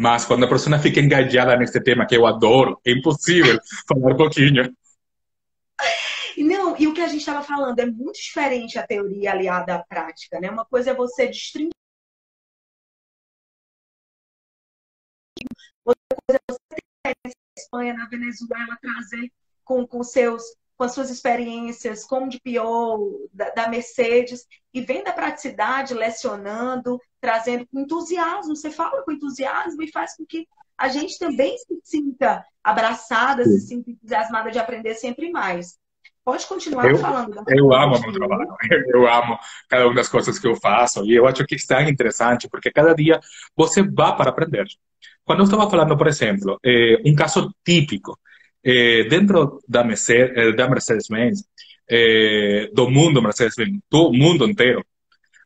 Mas quando a pessoa fica engajada nesse tema, que eu adoro, é impossível falar um pouquinho. Não, e o que a gente estava falando é muito diferente a teoria aliada à prática, né? Uma coisa é você destrinchar. Outra coisa é você ter na Venezuela, trazer com, com seus com as suas experiências como de PO, da, da, Mercedes, e vem da praticidade, lecionando, trazendo com entusiasmo. Você fala com entusiasmo e faz com que a gente também se sinta abraçada, se sinta entusiasmada de aprender sempre mais. Pode continuar eu, falando. Eu amo meu trabalho, eu amo cada uma das coisas que eu faço, e eu acho que está interessante, porque cada dia você vai para aprender. Quando eu estava falando, por exemplo, eh, um caso típico, eh, dentro da Mercedes, eh, da Mercedes-Benz, eh, do mundo Mercedes-Benz, do mundo inteiro,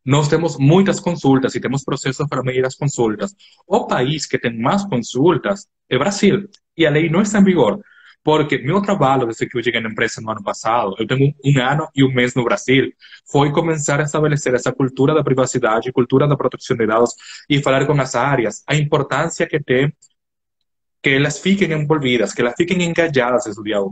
nós temos muitas consultas e temos processos para medir as consultas. O país que tem mais consultas é Brasil, e a lei não está em vigor. Porque meu trabalho, desde que eu cheguei na empresa no ano passado, eu tenho um ano e um mês no Brasil, foi começar a estabelecer essa cultura da privacidade, cultura da proteção de dados e falar com as áreas a importância que tem que elas fiquem envolvidas, que elas fiquem engajadas desde o dia 1.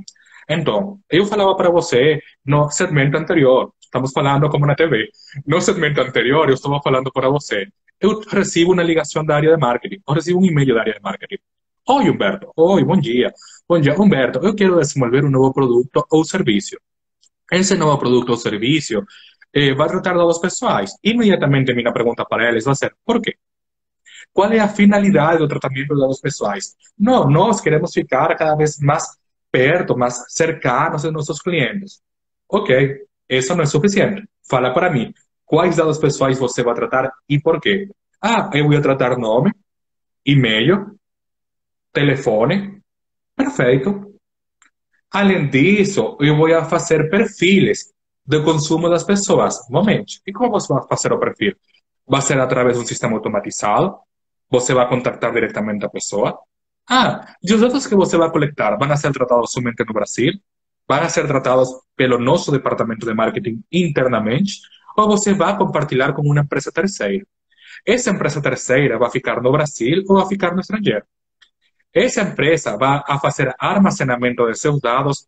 Então, eu falava para você no segmento anterior, estamos falando como na TV, no segmento anterior eu estava falando para você, eu recebo uma ligação da área de marketing, eu recebo um e-mail da área de marketing. Oi, Humberto. Oi, bom dia. Bom dia, Humberto. Eu quero desenvolver um novo produto ou serviço. Esse novo produto ou serviço eh, vai tratar dados pessoais. Imediatamente, minha pergunta para eles vai ser: por quê? Qual é a finalidade do tratamento de dados pessoais? Não, nós queremos ficar cada vez mais perto, mais cercanos de nossos clientes. Ok, isso não é suficiente. Fala para mim, quais dados pessoais você vai tratar e por quê? Ah, eu vou tratar nome, e-mail, telefone. Perfeito. Além disso, eu vou fazer perfis de consumo das pessoas. Momento. E como você vai fazer o perfil? Vai ser através de um sistema automatizado? Você vai contactar diretamente a pessoa? Ah, e os dados que você vai coletar vão ser tratados somente no Brasil? Vão ser tratados pelo nosso departamento de marketing internamente? Ou você vai compartilhar com uma empresa terceira? Essa empresa terceira vai ficar no Brasil ou vai ficar no estrangeiro? Essa empresa vai a fazer armazenamento de seus dados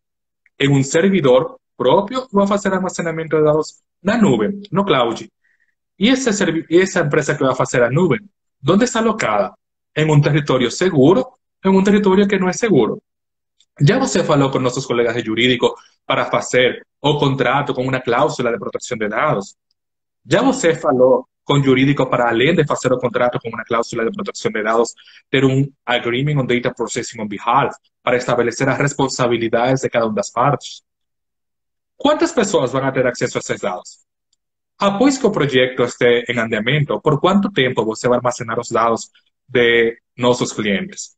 em um servidor próprio ou vai fazer armazenamento de dados na nuvem, no cloud. E essa, essa empresa que vai fazer a nuvem, onde está alocada? Em um território seguro, em um território que não é seguro. Já você falou com nossos colegas de jurídico para fazer o contrato com uma cláusula de proteção de dados? Já você falou com jurídico para, além de fazer o contrato com uma cláusula de proteção de dados, ter um agreement on data processing on behalf para estabelecer as responsabilidades de cada uma das partes. Quantas pessoas vão ter acesso a esses dados? Após que o projeto esteja em andamento, por quanto tempo você vai armazenar os dados de nossos clientes?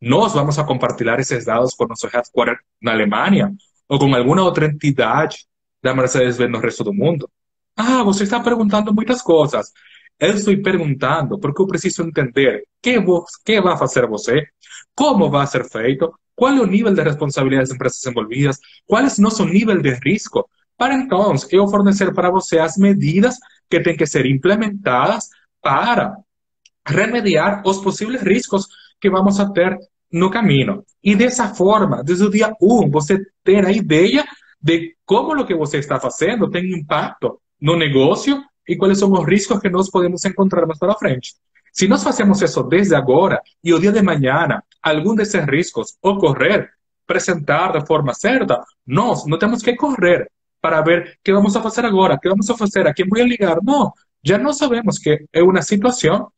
Nós vamos a compartilhar esses dados com nosso headquarter na Alemanha ou com alguma outra entidade da Mercedes-Benz no resto do mundo? Ah, você está perguntando muitas coisas. Eu estou perguntando porque preciso entender que, que vai fazer você, como vai ser feito, qual é o nível de responsabilidade das empresas envolvidas, qual é o nosso nível de risco, para então eu fornecer para você as medidas que têm que ser implementadas para remediar os possíveis riscos que vamos a ter no caminho. E dessa forma, desde o dia 1, um, você ter a ideia de como o que você está fazendo tem impacto no negócio e quais são os riscos que nós podemos encontrar mais para frente. Se nós fazemos isso desde agora e o dia de manhã algum desses riscos ocorrer, apresentar de forma certa, nós não temos que correr para ver qué vamos a hacer ahora, qué vamos a hacer, a quién voy a ligar. No, ya no sabemos que es una situación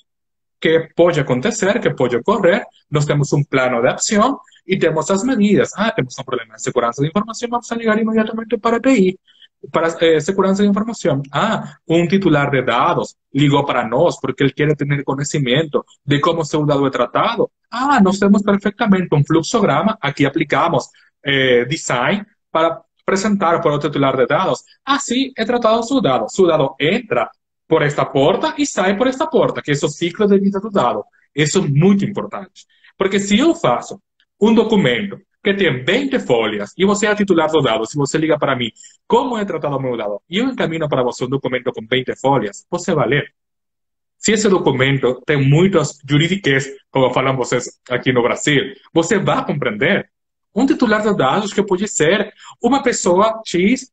que puede acontecer, que puede ocurrir, nós tenemos un plano de acción y tenemos las medidas. Ah, tenemos un problema de seguridad de información, vamos a ligar inmediatamente para TI, para eh, seguridad de información. Ah, un titular de datos ligó para nosotros porque él quiere tener conocimiento de cómo su dado es tratado. Ah, nós tenemos perfectamente un fluxograma, aquí aplicamos eh, design para apresentar para o titular de dados. Assim é tratado o seu dado. Seu dado entra por esta porta e sai por esta porta, que é o ciclo de vida do dado. Isso é muito importante. Porque se eu faço um documento que tem 20 folhas e você é titular do dado, se você liga para mim, como é tratado o meu dado, e eu encaminho para você um documento com 20 folhas, você vai ler. se esse documento tem muitas jurídicas, como falam vocês aqui no Brasil, você vai compreender. Um titular de dados que pode ser uma pessoa X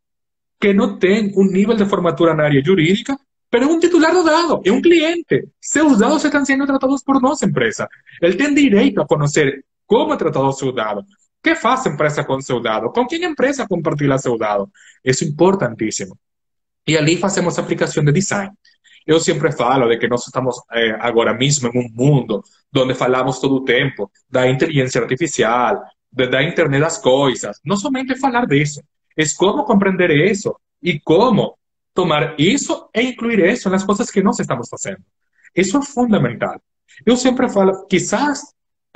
que não tem um nível de formatura na área jurídica, pero é um titular do dado, é um cliente. Seus dados estão sendo tratados por nossa empresa. Ele tem direito a conhecer como é tratado o seu dado, o que faz a empresa com seu dado, com quem empresa compartilha seu dado. Isso é importantíssimo. E ali fazemos aplicação de design. Eu sempre falo de que nós estamos eh, agora mesmo em um mundo onde falamos todo o tempo da inteligência artificial, de, da internet das coisas. Não somente falar disso, é como compreender isso e como tomar isso e incluir isso nas coisas que nós estamos fazendo. Isso é fundamental. Eu sempre falo, quizás,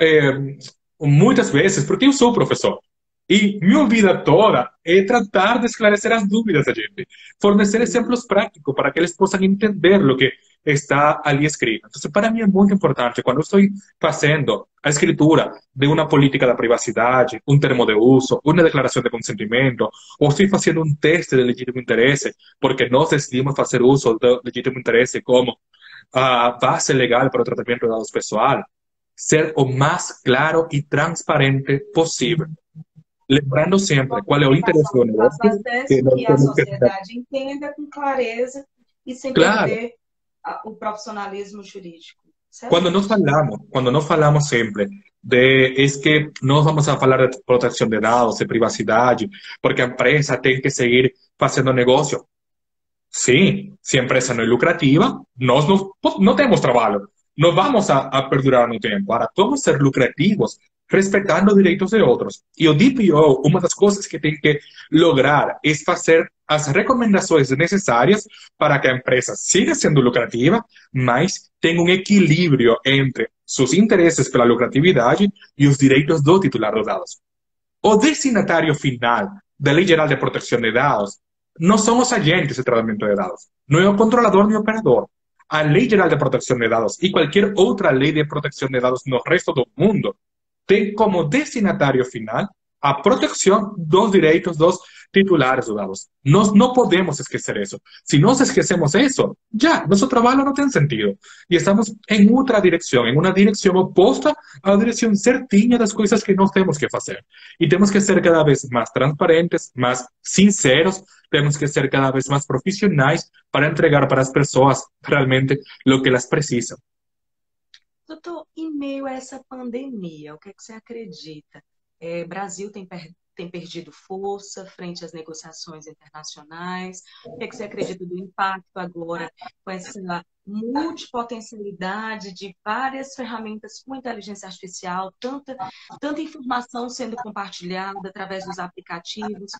eh, muitas vezes, porque eu sou professor, e minha vida toda é tratar de esclarecer as dúvidas da gente, fornecer exemplos práticos para que eles possam entender o que está al screen. Entonces, para mí es muy importante cuando estoy pasando a escritura de una política de privacidad, un termo de uso, una declaración de consentimiento, o estoy haciendo un test de legítimo interés, porque no decidimos hacer uso de legítimo interés como uh, base legal para el tratamiento de datos personales. Ser lo más claro y transparente posible. Lembrando sempre qual é o interesse do negócio. Que, que a sociedade entenda com clareza e sem claro. perder o profissionalismo jurídico. Certo? Quando nós falamos, quando nós falamos sempre de é que nós vamos a falar de proteção de dados, de privacidade, porque a empresa tem que seguir fazendo negócio. Sim, se a empresa não é lucrativa, nós não, não temos trabalho. Vamos a, a perdurar no tempo. Agora, vamos ser lucrativos respeitando os direitos de outros. E o DPO, uma das coisas que tem que lograr é fazer as recomendações necessárias para que a empresa siga sendo lucrativa, mas tenha um equilíbrio entre seus interesses pela lucratividade e os direitos do titular dos dados. O destinatário final da Lei Geral de Proteção de Dados não são os agentes de tratamento de dados, não é o controlador nem o operador. A Lei Geral de Proteção de Dados e qualquer outra lei de proteção de dados no resto do mundo tem como destinatário final a proteção dos direitos dos titulares dos dados. Nós não podemos esquecer isso. Se nós esquecemos isso, já, nosso trabalho não tem sentido. E estamos em outra direção, em uma direção oposta à direção certinha das coisas que nós temos que fazer. E temos que ser cada vez mais transparentes, mais sinceros, temos que ser cada vez mais profissionais para entregar para as pessoas realmente o que elas precisam. Doutor, em meio a essa pandemia, o que, é que você acredita? É, Brasil tem, per tem perdido força frente às negociações internacionais? O que, é que você acredita do impacto agora com essa multipotencialidade de várias ferramentas com inteligência artificial, tanta, tanta informação sendo compartilhada através dos aplicativos?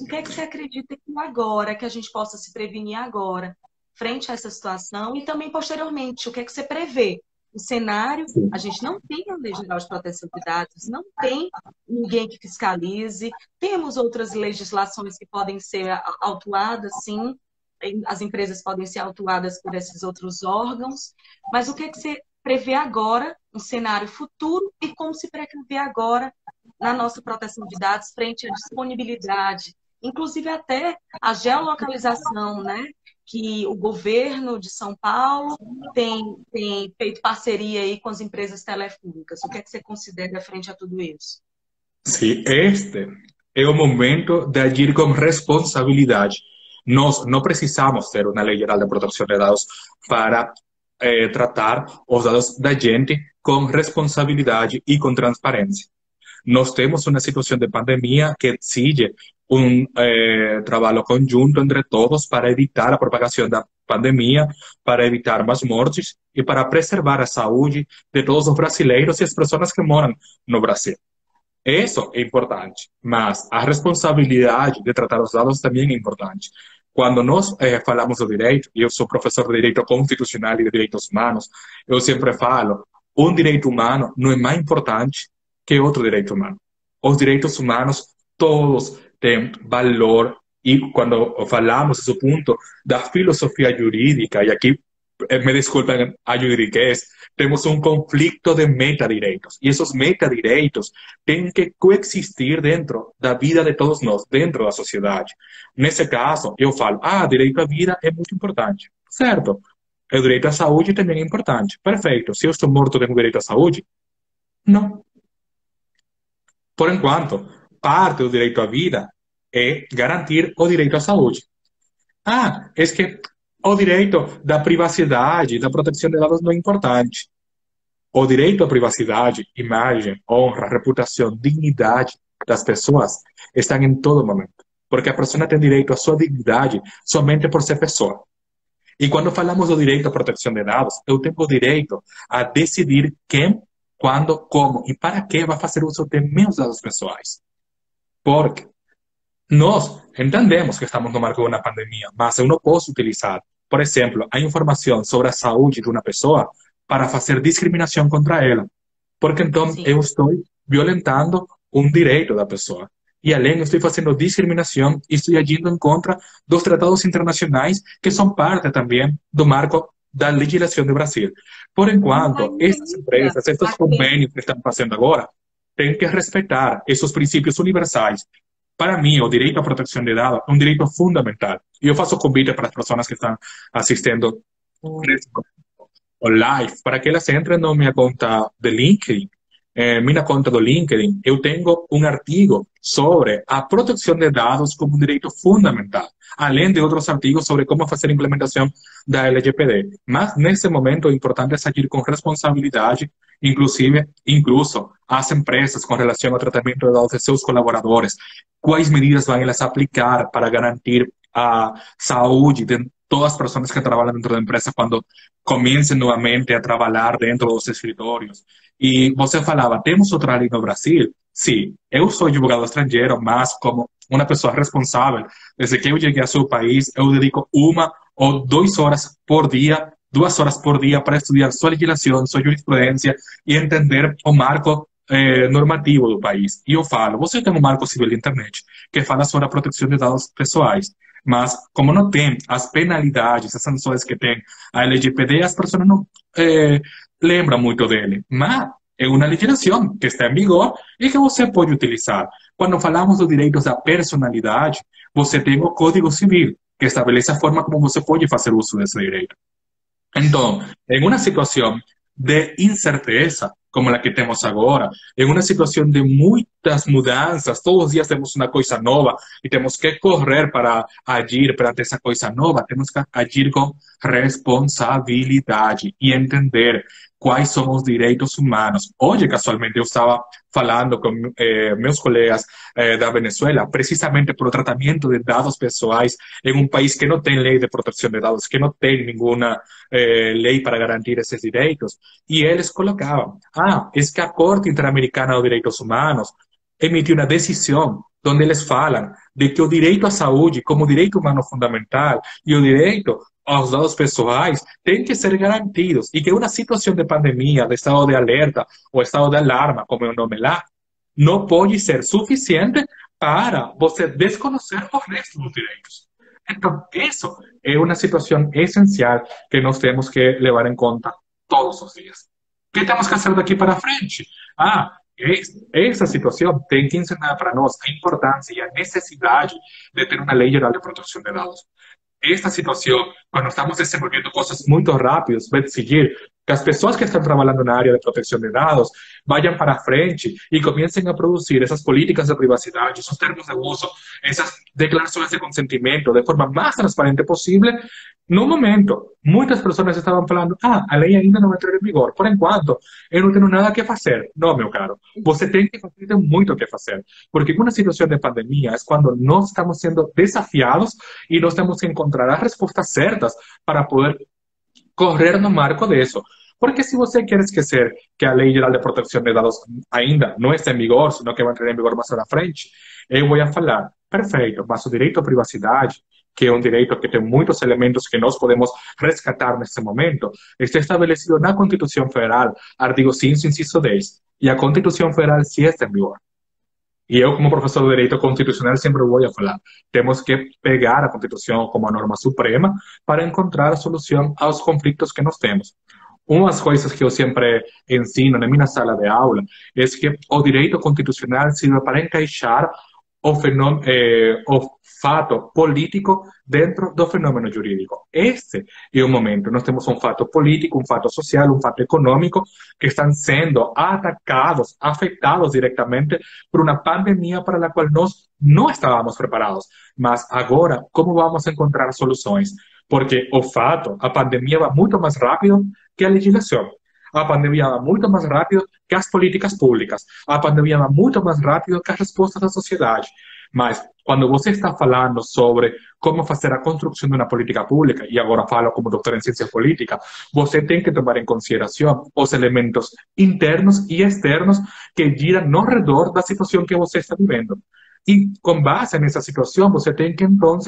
O que é que você acredita que agora, que a gente possa se prevenir agora, frente a essa situação e também posteriormente, o que é que você prevê o cenário, a gente não tem a Lei Geral de Proteção de Dados, não tem ninguém que fiscalize, temos outras legislações que podem ser autuadas, sim, as empresas podem ser autuadas por esses outros órgãos, mas o que, é que você prevê agora, um cenário futuro, e como se prevê agora na nossa proteção de dados frente à disponibilidade, inclusive até a geolocalização, né? Que o governo de São Paulo tem, tem feito parceria aí com as empresas telefônicas. O que é que você considera frente a tudo isso? Sim, este é o momento de agir com responsabilidade. Nós não precisamos ter uma lei geral de proteção de dados para eh, tratar os dados da gente com responsabilidade e com transparência. Nós temos uma situação de pandemia que exige un eh, trabalho conjunto entre todos para evitar a propagação da pandemia, para evitar mais mortes e para preservar a saúde de todos os brasileiros e as pessoas que moram no Brasil. Isso é importante, mas a responsabilidade de tratar os dados também é importante. Quando nós eh, falamos do direito, eu sou professor de direito constitucional e de direitos humanos, eu sempre falo, um direito humano não é mais importante que outro direito humano. Os direitos humanos, todos tem valor e quando falamos esse ponto da filosofia jurídica, e aqui eh, me desculpem a juridiquez, temos um conflito de metadireitos. E esses metadireitos têm que coexistir dentro da vida de todos nós, dentro da sociedade. Nesse caso, eu falo, ah, direito à vida é muito importante. Certo. o direito à saúde também é importante. Perfeito. Se eu estou morto, tenho direito à saúde? Não. Por enquanto, parte do direito à vida é garantir o direito à saúde. Ah, é que o direito da privacidade, da proteção de dados não é importante. O direito à privacidade, imagem, honra, reputação, dignidade das pessoas estão em todo momento. Porque a pessoa tem direito à sua dignidade somente por ser pessoa. E quando falamos do direito à proteção de dados, eu tenho o direito a decidir quem, quando, como e para que vai fazer uso de meus dados pessoais. Porque nós entendemos que estamos no marco de uma pandemia, mas eu não posso utilizar, por exemplo, a informação sobre a saúde de uma pessoa para fazer discriminação contra ela. Porque então Sim. eu estou violentando um direito da pessoa. E além, estou fazendo discriminação e estou agindo em contra dos tratados internacionais que são parte também do marco da legislação do Brasil. Por enquanto, essas empresas, esses convênios que estão fazendo agora, têm que respeitar esses princípios universais. Para mim, o direito à proteção de dados é um direito fundamental. E eu faço convite para as pessoas que estão assistindo o live, para que elas entrem na minha conta de LinkedIn eh, minha conta do LinkedIn, eu tenho um artigo sobre a proteção de dados como um direito fundamental, além de outros artigos sobre como fazer a implementação da LGPD. Mas, nesse momento, o importante é agir com responsabilidade, inclusive, incluso as empresas com relação ao tratamento de dados de seus colaboradores, quais medidas vão elas aplicar para garantir a saúde de todas as pessoas que trabalham dentro da empresa quando comecem novamente a trabalhar dentro dos escritórios. E você falava, temos outra lei no Brasil? Sim, eu sou advogado estrangeiro, mas como uma pessoa responsável, desde que eu cheguei ao seu país, eu dedico uma ou duas horas por dia, duas horas por dia para estudar sua legislação, sua jurisprudência e entender o marco eh, normativo do país. E eu falo, você tem um marco civil de internet que fala sobre a proteção de dados pessoais. Mas, como não tem as penalidades, as sanções que tem a LGPD, as pessoas não eh, lembram muito dele. Mas é uma legislação que está em vigor e que você pode utilizar. Quando falamos dos direitos da personalidade, você tem o Código Civil, que estabelece a forma como você pode fazer uso desse direito. Então, em uma situação de incerteza, como a que temos agora, em uma situação de muitas mudanças, todos os dias temos uma coisa nova e temos que correr para agir perante essa coisa nova, temos que agir com responsabilidade e entender quais são os direitos humanos. Hoje, casualmente, eu estava falando com eh, meus colegas eh, da Venezuela, precisamente por o tratamento de dados pessoais em um país que não tem lei de proteção de dados, que não tem nenhuma eh, lei para garantir esses direitos. E eles colocavam, ah, é que a Corte Interamericana dos Direitos Humanos emitiu uma decisão onde eles falam de que o direito à saúde, como direito humano fundamental, e o direito aos dados pessoais têm que ser garantidos e que uma situação de pandemia, de estado de alerta ou estado de alarma, como o nome lá, não pode ser suficiente para você desconhecer os restos dos direitos. Então, isso é uma situação essencial que nós temos que levar em conta todos os dias. O que temos que fazer daqui para frente? Ah, essa situação tem que ensinar para nós a importância e a necessidade de ter uma lei geral de proteção de dados esta situación, cuando estamos desenvolviendo cosas muy rápidas, perseguir exigir que as pessoas que estão trabalhando na área de proteção de dados vayam para frente e comecem a produzir essas políticas de privacidade, esses termos de uso, essas declarações de consentimento de forma mais transparente possível. No momento, muitas pessoas estavam falando: ah, a lei ainda não entrou em vigor. Por enquanto, eu não tenho nada que fazer. Não, meu caro. Você tem que fazer, tem que fazer. Porque uma situação de pandemia é quando nós estamos sendo desafiados e nós temos que encontrar as respostas certas para poder correr no marco disso. Porque se você quer esquecer que a Lei Geral de Proteção de Dados ainda não está em vigor, senão que vai entrar em vigor mais à frente, eu vou falar, perfeito, mas o direito à privacidade, que é um direito que tem muitos elementos que nós podemos resgatar nesse momento, está estabelecido na Constituição Federal, artigo 5, inciso 10. E a Constituição Federal sim está em vigor. E eu, como professor de Direito Constitucional, sempre vou falar: temos que pegar a Constituição como a norma suprema para encontrar a solução aos conflitos que nós temos. Uma das coisas que eu sempre ensino na minha sala de aula é que o direito constitucional serve para encaixar o, fenômeno, eh, o fato político dentro do fenômeno jurídico. Este é o momento. Nós temos um fato político, um fato social, um fato econômico que estão sendo atacados, afetados diretamente por uma pandemia para a qual nós não estávamos preparados. Mas agora, como vamos encontrar soluções? Porque o fato, a pandemia vai muito mais rápido que a legislação. A pandemia vai muito mais rápido que as políticas públicas. A pandemia vai muito mais rápido que as respostas da sociedade. Mas quando você está falando sobre como fazer a construção de uma política pública, e agora falo como doutor em ciência política, você tem que tomar em consideração os elementos internos e externos que giram no redor da situação que você está vivendo. E com base nessa situação, você tem que, então,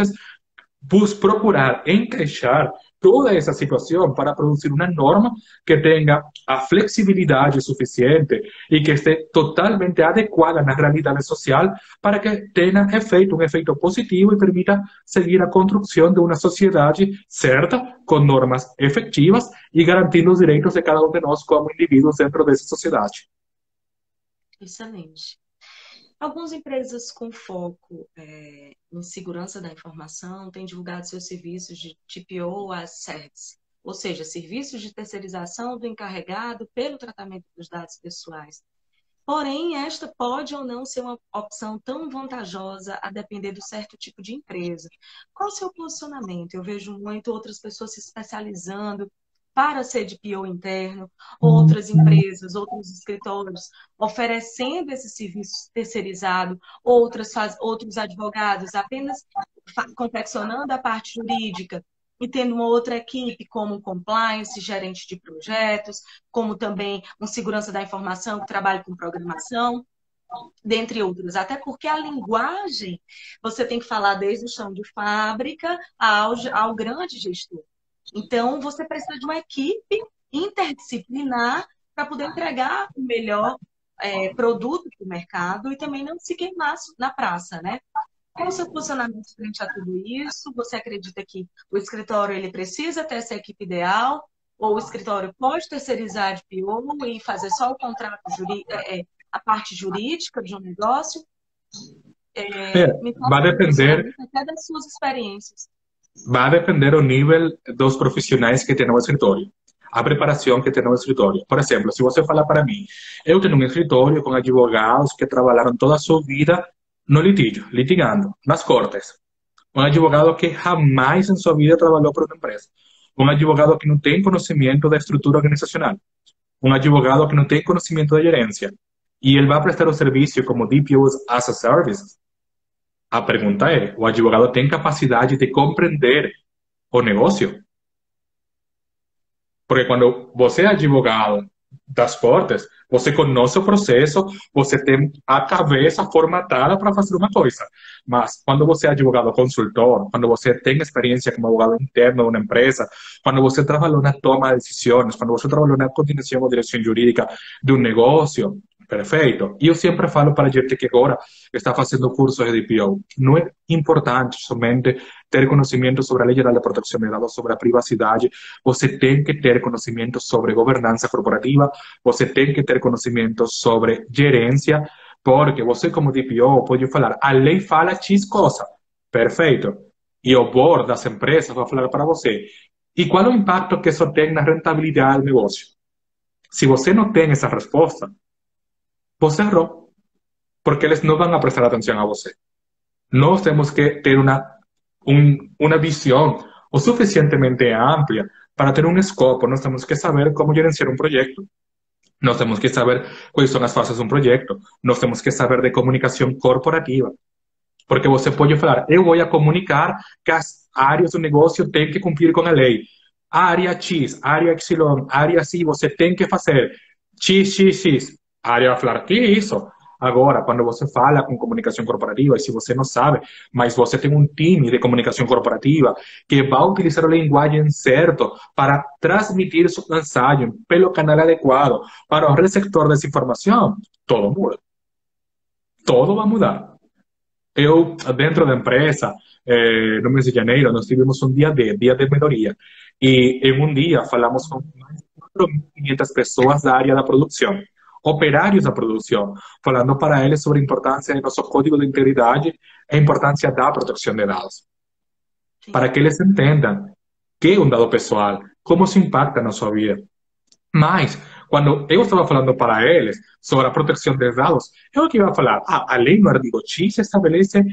procurar encaixar toda essa situação para produzir uma norma que tenha a flexibilidade suficiente e que esteja totalmente adequada na realidade social para que tenha efeito, um efeito positivo e permita seguir a construção de uma sociedade certa, com normas efetivas e garantindo os direitos de cada um de nós como indivíduos dentro dessa sociedade. Excelente. Algumas empresas com foco é, em segurança da informação têm divulgado seus serviços de TPO as CERTs, ou seja, serviços de terceirização do encarregado pelo tratamento dos dados pessoais. Porém, esta pode ou não ser uma opção tão vantajosa a depender do certo tipo de empresa. Qual o seu posicionamento? Eu vejo muito outras pessoas se especializando para ser de PO interno, outras uhum. empresas, outros escritórios oferecendo esse serviço terceirizado, outras faz, outros advogados apenas confeccionando a parte jurídica e tendo uma outra equipe como compliance, gerente de projetos, como também um segurança da informação que trabalha com programação, dentre outros. Até porque a linguagem você tem que falar desde o chão de fábrica ao, ao grande gestor. Então, você precisa de uma equipe interdisciplinar para poder entregar o melhor é, produto para o mercado e também não se queimar na praça, né? Qual o seu posicionamento frente a tudo isso? Você acredita que o escritório ele precisa ter essa equipe ideal? Ou o escritório pode terceirizar de PO e fazer só o contrato jurídico, é, é, a parte jurídica de um negócio? É, é vai depender até das suas experiências vai depender o nível dos profissionais que tem no escritório, a preparação que tem no escritório. Por exemplo, se você falar para mim, eu tenho um escritório com advogados que trabalharam toda a sua vida no litígio, litigando, nas cortes. Um advogado que jamais em sua vida trabalhou para uma empresa. Um advogado que não tem conhecimento da estrutura organizacional. Um advogado que não tem conhecimento da gerência. E ele vai prestar o serviço como DPOs as a Service a pergunta é: o advogado tem capacidade de compreender o negócio? Porque quando você é advogado das portas, você conhece o processo, você tem a cabeça formatada para fazer uma coisa. Mas quando você é advogado consultor, quando você tem experiência como advogado interno de uma empresa, quando você trabalhou na toma de decisões, quando você trabalhou na coordenação ou direção jurídica de um negócio, Perfeito. E eu sempre falo para a gente que agora está fazendo cursos de DPO. Não é importante somente ter conhecimento sobre a Lei Geral de Proteção de Dados, sobre a privacidade. Você tem que ter conhecimento sobre governança corporativa, você tem que ter conhecimento sobre gerência, porque você, como DPO, pode falar, a lei fala X coisa. Perfeito. E o board das empresas vai falar para você. E qual é o impacto que isso tem na rentabilidade do negócio? Se você não tem essa resposta, você errou, porque eles não vão a prestar atenção a você. Nós temos que ter uma, um, uma o suficientemente ampla para ter um escopo. Nós temos que saber como gerenciar um projeto. Nós temos que saber quais são as fases de um projeto. Nós temos que saber de comunicação corporativa. Porque você pode falar, eu vou a comunicar que as áreas do negócio têm que cumprir com a lei. Área X, área Y, área C, você tem que fazer X, X, X área vai falar, que isso? Agora, quando você fala com comunicação corporativa, e se você não sabe, mas você tem um time de comunicação corporativa que vai utilizar a linguagem certa para transmitir sua mensagem pelo canal adequado para o receptor dessa informação, todo muda. Todo vai mudar. Eu, dentro da empresa, eh, no mês de janeiro, nós tivemos um dia de, dia de melhoria. E em um dia falamos com mais de 4.500 pessoas da área da produção operários da produção, falando para eles sobre a importância do nosso código de integridade e a importância da proteção de dados. Sim. Para que eles entendam que é um dado pessoal, como se impacta na sua vida. Mas, quando eu estava falando para eles sobre a proteção de dados, eu que ia falar, ah, a lei no artigo X estabelece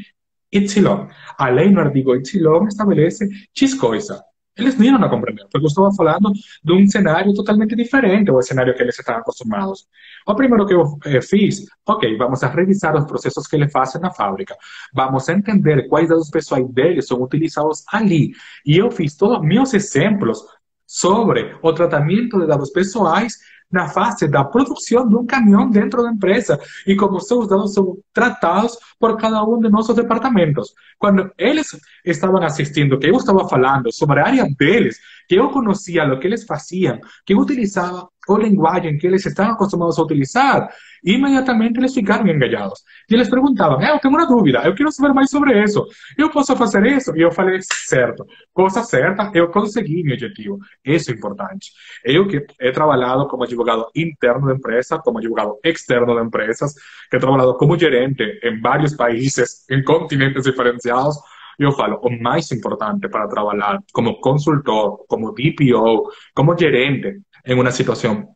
Y, a lei no artigo Y estabelece X coisa. Eles não iam compreender, porque eu estava falando de um cenário totalmente diferente ao cenário que eles estavam acostumados. O primeiro que eu eh, fiz, ok, vamos a revisar os processos que eles fazem na fábrica. Vamos a entender quais dados pessoais deles são utilizados ali. E eu fiz todos meus exemplos sobre o tratamento de dados pessoais na fase da produção de um caminhão dentro da empresa e como seus dados são tratados por cada um de nossos departamentos. Quando eles estavam assistindo, que eu estava falando sobre a área deles, que eu conhecia o que eles faziam, que eu utilizava a linguagem que eles estavam acostumados a utilizar, imediatamente eles ficaram engajados. E eles perguntavam, eh, eu tenho uma dúvida, eu quero saber mais sobre isso, eu posso fazer isso? E eu falei, certo, coisa certa, eu consegui meu objetivo. Isso é importante. Eu que he trabalhado como advogado interno da empresa, como advogado externo de empresas, que he trabalhado como gerente em vários países, em continentes diferenciados, eu falo, o mais importante para trabalhar como consultor, como DPO, como gerente em uma situação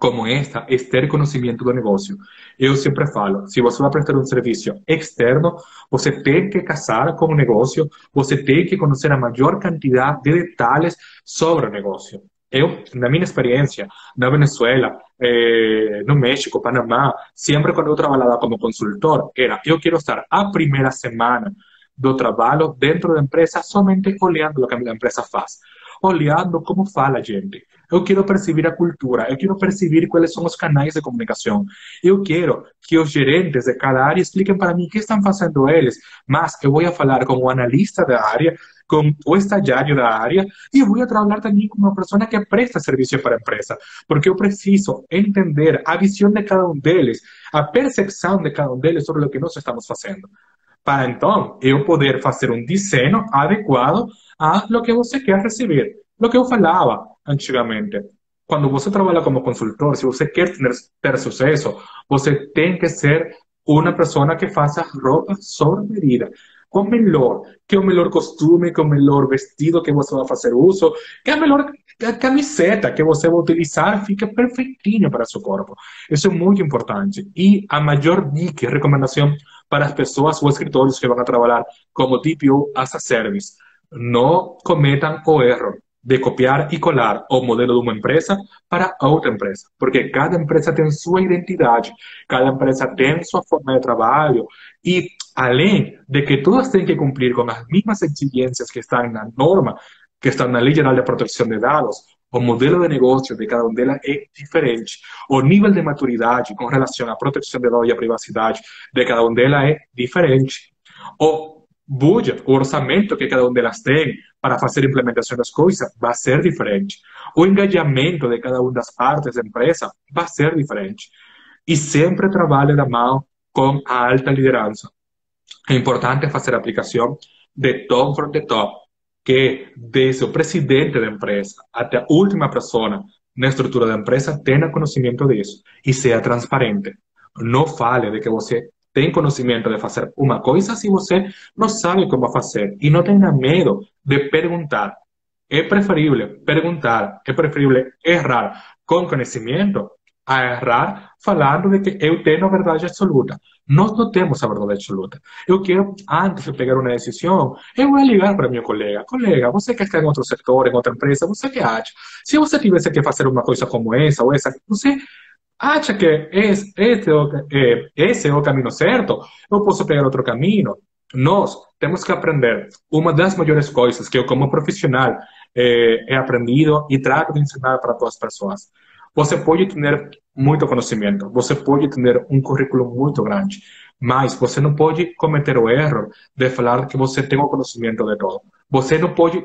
como esta é ter conhecimento do negócio. Eu sempre falo, se você vai prestar um serviço externo, você tem que casar com o negócio, você tem que conhecer a maior quantidade de detalhes sobre o negócio. Eu, na minha experiência, na Venezuela, eh, México, Panamá, sempre quando eu trabalhava como consultor, era, eu quero estar a primeira semana do trabalho dentro da empresa somente olhando o que a empresa faz olhando como fala a gente. Eu quero perceber a cultura, eu quero perceber quais são os canais de comunicação. Eu quero que os gerentes de cada área expliquem para mim o que estão fazendo eles, mas eu vou falar com o analista da área, com o estagiário da área e vou trabalhar também com uma pessoa que presta serviço para a empresa, porque eu preciso entender a visão de cada um deles, a percepção de cada um deles sobre o que nós estamos fazendo. Para então eu poder fazer um desenho adequado a lo que você quer receber. Lo que eu falava antigamente. Quando você trabalha como consultor, se você quer ter, ter sucesso, você tem que ser uma pessoa que faça roupa sobre medida. Com melhor, que o melhor costume, que o melhor vestido que você vai fazer uso, que a melhor camiseta que você vai utilizar fica perfeitinho para seu corpo. Isso é muito importante. E a maior dica recomendação para as pessoas ou escritórios que vão trabalhar como TPO as a service no cometan o error de copiar y colar o modelo de una empresa para otra empresa, porque cada empresa tiene su identidad, cada empresa tiene su forma de trabajo y além de que todas têm que cumplir con las mismas exigencias que están en la norma, que estão na Lei Geral de protección de Dados, o modelo de negócio de cada uma delas é diferente, o nivel de maturidad con relación a protección de dados e à privacidade de cada uma delas é diferente. O budget, o orçamento que cada uma delas tem para fazer a implementação das coisas vai ser diferente. O engajamento de cada uma das partes da empresa vai ser diferente. E sempre trabalhe da mão com a alta liderança. É importante fazer a aplicação de top from the top, que desde o presidente da empresa até a última pessoa na estrutura da empresa tenha conhecimento disso e seja transparente. Não fale de que você tem conhecimento de fazer uma coisa se você não sabe como fazer e não tenha medo de perguntar. É preferível perguntar, é preferível errar com conhecimento a errar falando de que eu tenho a verdade absoluta. Nós não temos a verdade absoluta. Eu quero, antes de pegar uma decisão, eu vou ligar para meu colega. Colega, você que está em outro setor, em outra empresa, você que acha? Se você tivesse que fazer uma coisa como essa ou essa, você acha que es, este, eh, esse é o caminho certo, eu posso pegar outro caminho. Nós temos que aprender. Uma das maiores coisas que eu, como profissional, eh, he aprendido e trato de ensinar para todas as pessoas. Você pode ter muito conhecimento, você pode ter um currículo muito grande, mas você não pode cometer o erro de falar que você tem o conhecimento de tudo. Você não pode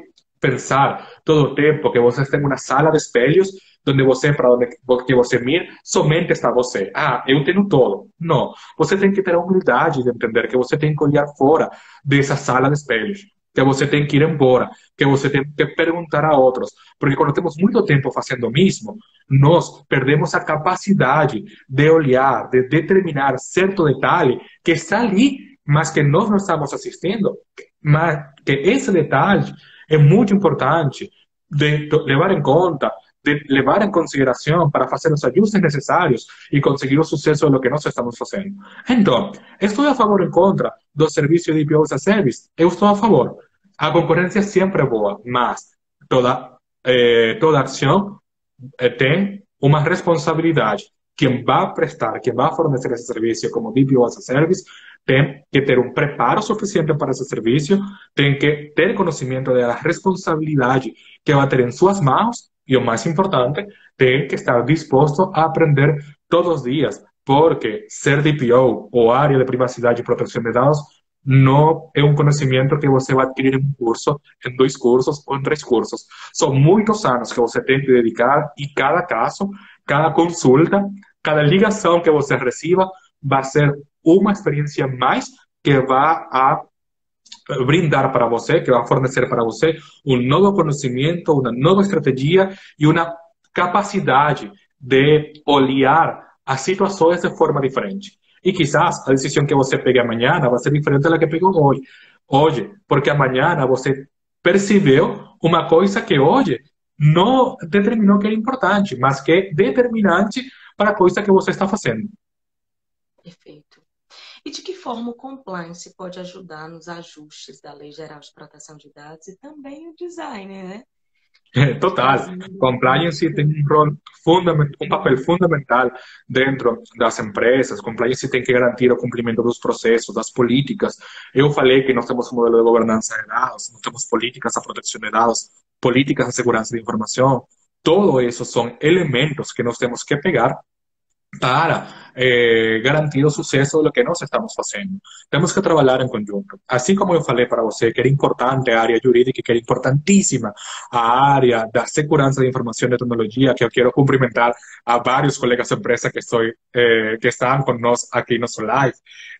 pensar todo o tempo que você tem uma sala de espelhos onde você, para onde que você mira, somente está você. Ah, eu tenho todo. Não. Você tem que ter a humildade de entender que você tem que olhar fora dessa sala de espelhos. que você tem que ir embora, que você tem que perguntar a outros. Porque quando temos muito tempo fazendo o mesmo, nós perdemos a capacidade de olhar, de determinar certo detalhe que está ali, mas que nós não estamos assistindo. Mas que esse detalhe é muito importante de levar em conta, de levar em consideração para fazer os ajustes necessários e conseguir o sucesso do que nós estamos fazendo. Então, estou a favor ou contra do serviço de IPO as a Service? Eu estou a favor. A concorrência sempre é boa, mas toda, eh, toda ação eh, tem uma responsabilidade. Quem vai prestar, quem vai fornecer esse serviço como DPO as a Service, tem que ter um preparo suficiente para esse serviço, tem que ter conhecimento da responsabilidade que vai ter em suas mãos e o mais importante, tem que estar disposto a aprender todos os dias, porque ser DPO ou área de privacidade e proteção de dados não é um conhecimento que você vai adquirir em um curso, em dois cursos ou em três cursos. São muitos anos que você tem que dedicar e cada caso, cada consulta, cada ligação que você receba vai ser uma experiência mais que vai a brindar para você, que vai fornecer para você um novo conhecimento, uma nova estratégia e uma capacidade de olhar as situações de forma diferente. E quizás a decisão que você pegue amanhã vai ser diferente da que pegou hoje. Hoje, porque amanhã você percebeu uma coisa que hoje não determinou que era importante, mas que é determinante para a coisa que você está fazendo. Perfeito. E de que forma o compliance pode ajudar nos ajustes da Lei Geral de Proteção de Dados e também o design, né? Total. Compliance tem um, rol um papel fundamental dentro das empresas. Compliance tem que garantir o cumprimento dos processos, das políticas. Eu falei que nós temos um modelo de governança de dados, nós temos políticas de proteção de dados, políticas de segurança de informação. Todo isso são elementos que nós temos que pegar para eh, garantir o sucesso do que nós estamos fazendo. Temos que trabalhar em conjunto. Assim como eu falei para você que era importante a área jurídica, que era importantíssima a área da segurança de informação e tecnologia, que eu quero cumprimentar a vários colegas de empresa que, estou, eh, que estão conosco aqui no nosso live,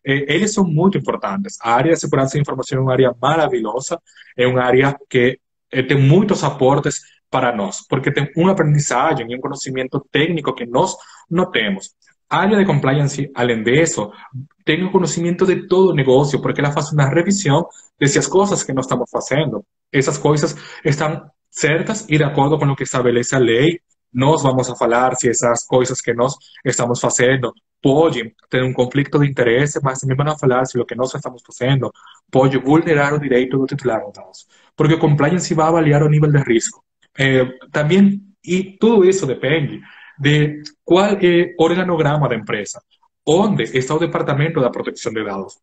eh, eles são muito importantes. A área de segurança de informação é uma área maravilhosa, é uma área que tem muitos aportes para nós, porque tem uma aprendizagem e um conhecimento técnico que nós não temos. A área de compliance, além disso, tem o conhecimento de todo o negócio, porque ela faz uma revisão de se as coisas que nós estamos fazendo, essas coisas estão certas e de acordo com o que estabelece a lei. Nós vamos a falar se essas coisas que nós estamos fazendo podem ter um conflito de interesse, mas também vão falar se o que nós estamos fazendo pode vulnerar o direito do titular de dados. Porque o compliance vai avaliar o nível de risco. Eh, también, y todo eso depende de cuál el organograma da empresa. Onde está o departamento da proteção de dados?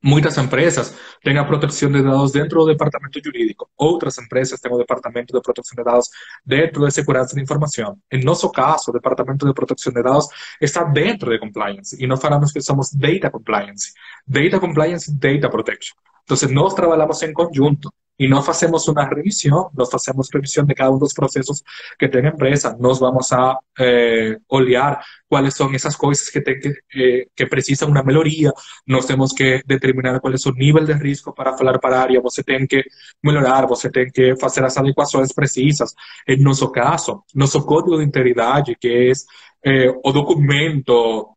Muitas empresas têm a proteção de dados dentro do departamento jurídico, outras empresas têm o departamento de proteção de dados dentro de segurança de informação. Em nosso caso, o departamento de proteção de dados está dentro de compliance e nós falamos que somos data compliance. Data compliance, data protection. Então, nós trabalhamos em conjunto y no hacemos una revisión, nos hacemos revisión de cada uno de los procesos que tiene empresa, nos vamos a eh, olear cuáles son esas cosas que, te, que, eh, que, precisan una mejoría, nos tenemos que determinar cuál es su nivel de riesgo para hablar para área, você tem que melhorar, você tem que fazer as adequações precisas. En nosso caso, nosso código de integridade, que es eh, o documento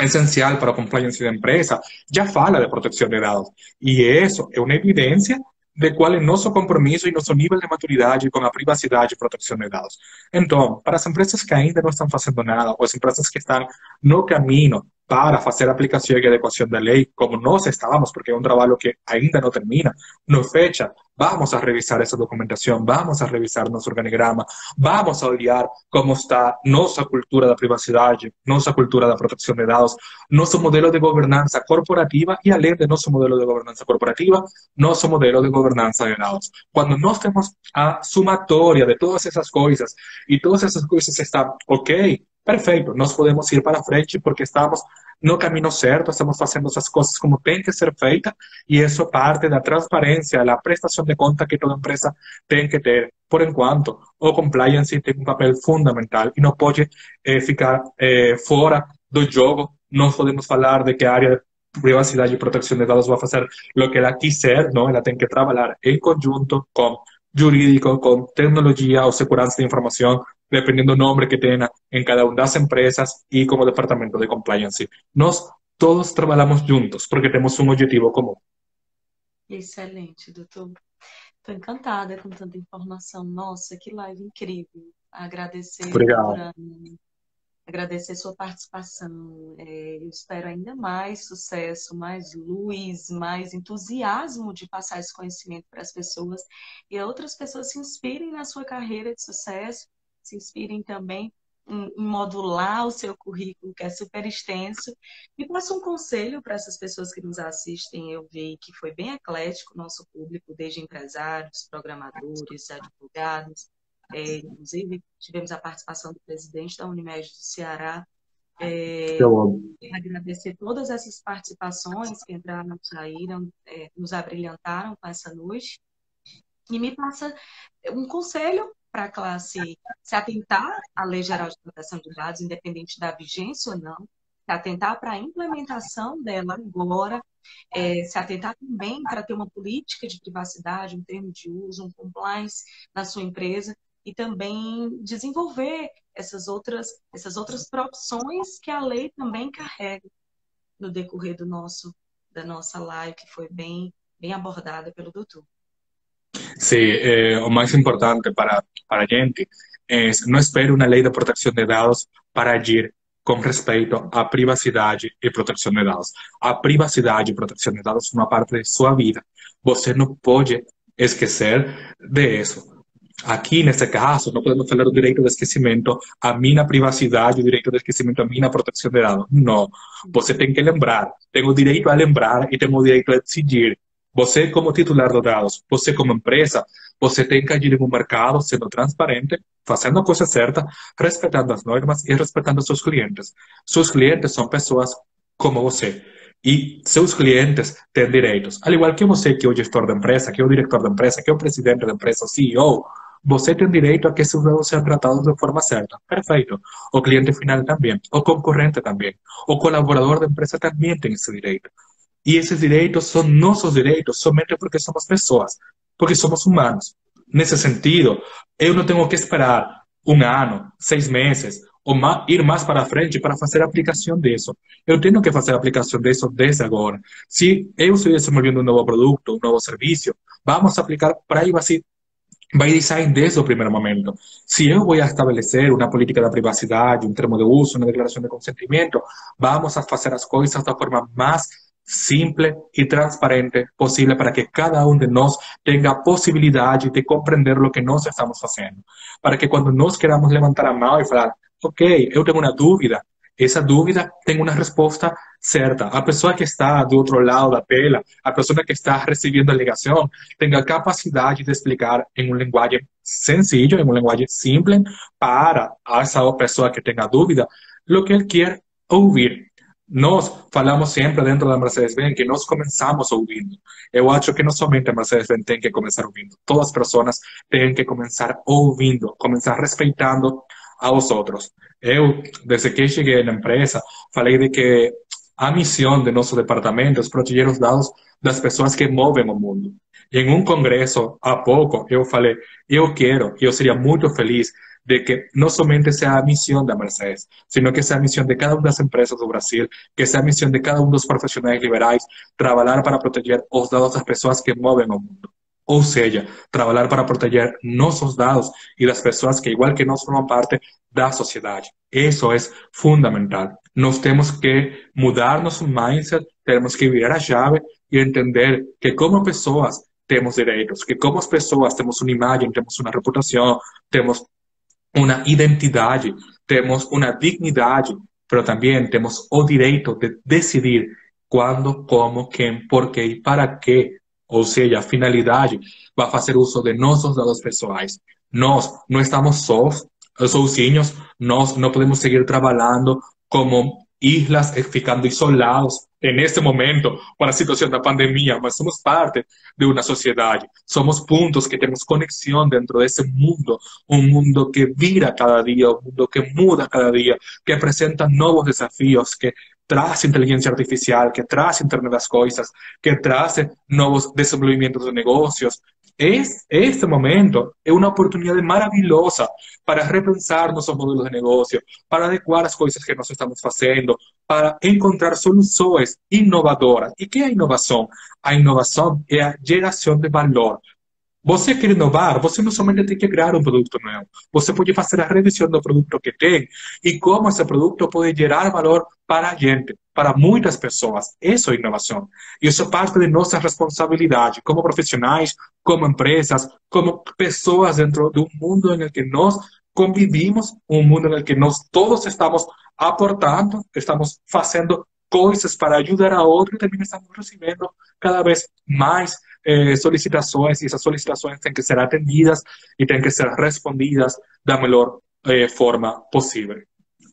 esencial para compliance da empresa, já fala de proteção de dados. E isso é uma evidência de qual é nosso compromisso e nosso nível de maturidade com a privacidade e proteção de dados. Então, para as empresas que ainda não estão fazendo nada, ou as empresas que estão no caminho para fazer aplicação e adequação da lei, como nós estávamos, porque é um trabalho que ainda não termina, não fecha, vamos a revisar essa documentação, vamos a revisar nosso organigrama, vamos a olhar como está nossa cultura da privacidade, nossa cultura da proteção de dados, nosso modelo de governança corporativa e, além de nosso modelo de governança corporativa, nosso modelo de governança de dados. Quando nós temos a sumatória de todas essas coisas e todas essas coisas estão ok, perfeito, nós podemos ir para frente porque estamos no caminho certo, estamos fazendo essas coisas como tem que ser feita e isso parte da transparência, da prestação de conta que toda empresa tem que ter. Por enquanto, o compliance tem um papel fundamental e não pode eh, ficar eh, fora do jogo. Nós podemos falar de que a área privacidade e proteção de dados vai fazer o que ela quiser, não? Ela tem que trabalhar em conjunto com jurídico, com tecnologia ou segurança de informação, dependendo do nome que tenha em cada uma das empresas e como departamento de compliance. Nós todos trabalhamos juntos porque temos um objetivo comum. Excelente, doutor. Estou encantada com tanta informação. Nossa, que live incrível. Agradecer. Obrigado. Agradecer sua participação. É, eu espero ainda mais sucesso, mais luz, mais entusiasmo de passar esse conhecimento para as pessoas e outras pessoas se inspirem na sua carreira de sucesso, se inspirem também em, modular o seu currículo, que é super extenso. E passo um conselho para essas pessoas que nos assistem. Eu vi que foi bem eclético o nosso público, desde empresários, programadores, advogados. É, inclusive, tivemos a participação do presidente da Unimed do Ceará. É, agradecer todas essas participações que entraram, saíram, é, nos abrilhantaram com essa noite. E me passa um conselho para a classe se atentar à Lei Geral de Proteção de Dados, independente da vigência ou não, se atentar para a implementação dela agora, é, se atentar também para ter uma política de privacidade, um termo de uso, um compliance na sua empresa e também desenvolver essas outras, essas outras profissões que a lei também carrega no decorrer do nosso, da nossa live, que foi bem, bem abordada pelo doutor. Sí, eh, o más importante para, para a gente es no espere una ley de protección de dados para agir com respeito à privacidade e proteção de dados. A privacidade e proteção de dados são uma parte de sua vida. Você não pode esquecer de isso. Aqui, nesse caso, não podemos falar do direito de esquecimento, a minha privacidade, o direito de esquecimento, a minha proteção de dados. Não. Você tem que lembrar. Tem o direito a lembrar e tem o direito a decidir. Você, como titular de dados, você, como empresa, você tem que agir no mercado sendo transparente, fazendo a coisa certa, respeitando as normas e respeitando seus clientes. Seus clientes são pessoas como você. E seus clientes têm direitos. Al igual que você, que é o gestor da empresa, que é o diretor da empresa, que é o presidente da empresa, o CEO, você tem direito a que seus dados sejam tratados de forma certa. Perfeito. O cliente final também. O concorrente também. O colaborador da empresa também tem esse direito. E esses direitos são nossos direitos somente porque somos pessoas, porque somos humanos. Nesse sentido, eu não tenho que esperar um ano, seis meses, ou ir mais para frente para fazer aplicação disso. Eu tenho que fazer aplicação disso desde agora. Se eu estou desenvolvendo um novo produto, um novo serviço, vamos aplicar privacy by design desde o primeiro momento. Se eu vou estabelecer uma política de privacidade, um termo de uso, uma declaração de consentimento, vamos a fazer as coisas da forma mais simple y transparente posible para que cada uno de nosotros tenga posibilidad de comprender lo que nos estamos haciendo. Para que cuando nos queramos levantar a mano y falar, ok, yo tengo una duda, esa duda tenga una respuesta cierta. A pessoa que está do outro lado da tela, a pessoa que está recebendo a ligação, tenha capacidade de explicar em um linguagem sencillo, em um linguagem simples, para essa pessoa que tenha dúvida, o que ele quer ouvir. Nós falamos sempre dentro da Mercedes-Benz que nós começamos ouvindo. Eu acho que não somente a Mercedes-Benz tem que começar ouvindo. Todas as pessoas têm que começar ouvindo, começar respeitando aos outros. Eu, desde que cheguei na empresa, falei de que a missão de nosso departamento é proteger os dados das pessoas que movem o mundo. E em um congresso, há pouco, eu falei, eu quero, eu seria muito feliz de que no solamente sea la misión de Mercedes, sino que sea misión de cada una de las empresas de Brasil, que sea misión de cada uno de los profesionales liberales, trabajar para proteger los datos de las personas que mueven el mundo. ou seja, trabajar para proteger nossos dados y las personas que, igual que nós, forman parte da sociedad eso es fundamental. Nós temos que mudar nosso mindset, tenemos que virar a chave y entender que, como personas tenemos derechos que como personas tenemos una imagen tenemos una reputación tenemos una identidad tenemos una dignidad pero también tenemos o direito de decidir quando, como, quem, por qué e para qué Ou seja, a finalidade vai fazer uso de nossos dados pessoais. Nós não estamos sós, sozinhos, nós não podemos seguir trabalhando como islas ficando isolados en este momento para a situação da pandemia, mas somos parte de uma sociedade, somos pontos que temos conexão dentro desse mundo, um mundo que vira cada dia, um mundo que muda cada dia, que apresenta novos desafios, que traz inteligência artificial, que traz Internet das Coisas, que traz novos desenvolvimentos de negócios. Es, este momento é uma oportunidade maravilhosa para repensar nossos modelos de negócio, para adequar as coisas que nós estamos fazendo, para encontrar soluções inovadoras. E que é a inovação? A inovação é a de valor. Você quer inovar, você não somente tem que criar um produto novo, você pode fazer a revisão do produto que tem e como esse produto pode gerar valor para a gente, para muitas pessoas. Isso é inovação. E isso é parte de nossa responsabilidade como profissionais, como empresas, como pessoas dentro do mundo em que nós convivimos, um mundo em que nós todos estamos aportando, estamos fazendo coisas para ajudar a outro e também estamos recebendo cada vez mais eh, solicitações e essas solicitações têm que ser atendidas e têm que ser respondidas da melhor eh, forma possível.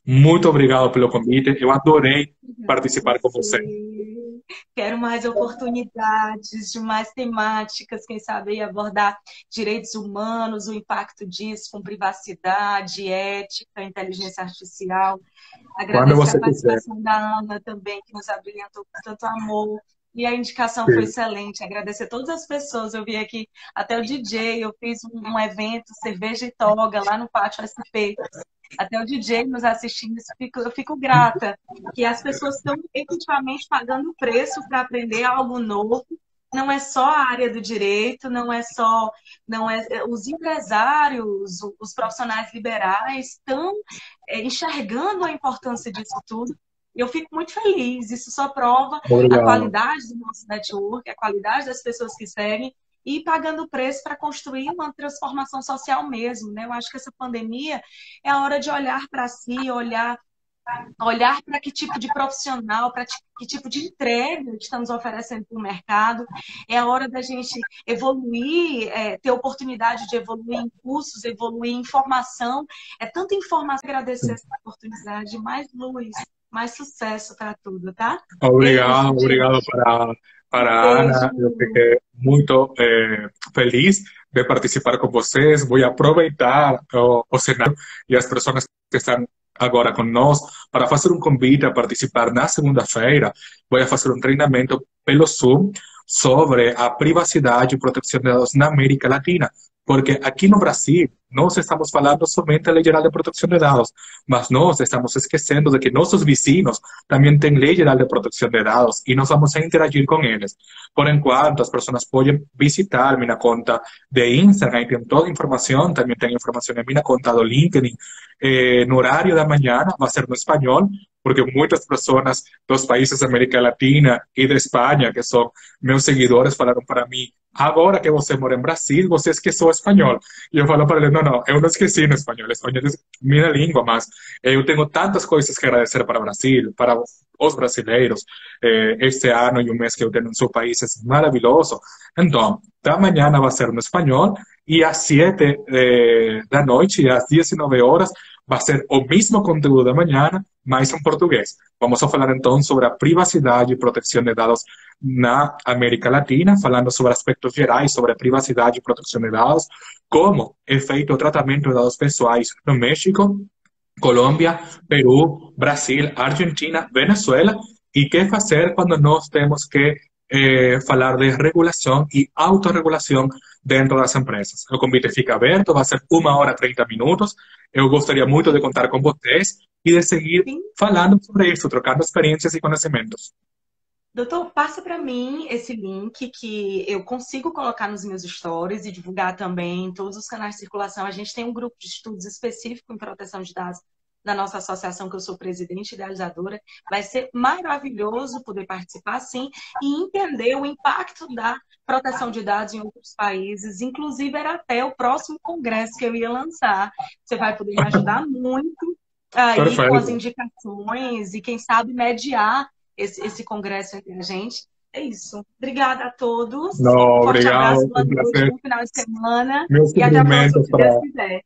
Muito obrigado pelo convite, eu adorei participar com você. Quero mais oportunidades de mais temáticas, quem sabe abordar direitos humanos, o impacto disso com privacidade, ética, inteligência artificial. Agradeço a participação quiser. da Ana também, que nos abrilhantou com tanto amor. E a indicação Sim. foi excelente. Agradecer a todas as pessoas. Eu vi aqui até o DJ, eu fiz um, evento, cerveja e toga, lá no Pátio SP. Até o DJ nos assistindo, eu fico, eu fico grata que as pessoas estão efetivamente pagando o preço para aprender algo novo. Não é só a área do direito, não é só, não é os empresários, os profissionais liberais estão é, enxergando a importância disso tudo eu fico muito feliz. Isso só prova Obrigado. a qualidade do nosso network, a qualidade das pessoas que seguem e pagando preço para construir uma transformação social mesmo. Né? Eu acho que essa pandemia é a hora de olhar para si, olhar olhar para que tipo de profissional, para que tipo de entrega estamos oferecendo para o mercado. É a hora da gente evoluir, é, ter oportunidade de evoluir em cursos, evoluir em informação. É tanta informação, agradecer essa oportunidade. Mais luz, mais sucesso para tudo, tá? Obrigado, Beijo, obrigado para, para a Ana. Eu fiquei muito é, feliz de participar com vocês. Vou aproveitar o, o cenário e as pessoas que estão agora conosco para fazer um convite a participar na segunda-feira. Vou fazer um treinamento pelo Zoom sobre a privacidade e proteção de dados na América Latina. Porque aqui no Brasil, nós estamos falando somente da Lei Geral de Proteção de Dados, mas nós estamos esquecendo de que nossos vizinhos também têm Lei Geral de Proteção de Dados e nós vamos a interagir com eles. Por enquanto, as pessoas podem visitar minha conta de Instagram, e tem toda a informação, também tem informação em minha conta LinkedIn. Eh, no horário da manhã, vai ser no espanhol, porque muitas pessoas dos países da América Latina e da Espanha, que são meus seguidores, falaram para mim agora que você mora em Brasil, você esqueceu espanhol. E eu falo para ele, não, não, eu não esqueci no espanhol, espanhol é minha língua, mas eu tenho tantas coisas que agradecer para Brasil, para os brasileiros. Eh, este ano e o mês que eu tenho no seu país é maravilhoso. Então, da manhã vai ser no espanhol e às 7 eh, da noite, às 19 horas, vai ser o mesmo conteúdo da manhã, mas em português. Vamos a falar então sobre a privacidade e proteção de dados na América Latina, falando sobre aspectos gerais sobre a privacidade e proteção de dados, como é feito o tratamento de dados pessoais no México, Colômbia, Peru, Brasil, Argentina, Venezuela, e que fazer quando nós temos que eh, falar de regulação e autorregulação dentro das empresas. O convite fica aberto, vai ser uma hora e 30 minutos. Eu gostaria muito de contar com vocês e de seguir Sim. falando sobre isso, trocando experiências e conhecimentos. Doutor, passa para mim esse link que eu consigo colocar nos meus stories e divulgar também em todos os canais de circulação. A gente tem um grupo de estudos específico em proteção de dados da nossa associação, que eu sou presidente idealizadora. Vai ser maravilhoso poder participar, sim, e entender o impacto da proteção de dados em outros países. Inclusive, era até o próximo congresso que eu ia lançar. Você vai poder me ajudar muito aí Perfeito. com as indicações e, quem sabe, mediar esse, esse congresso entre a gente. É isso. Obrigada a todos. Não, um obrigado. Abraço, boa noite, bom final de semana. Meu e até a próxima, se Deus quiser.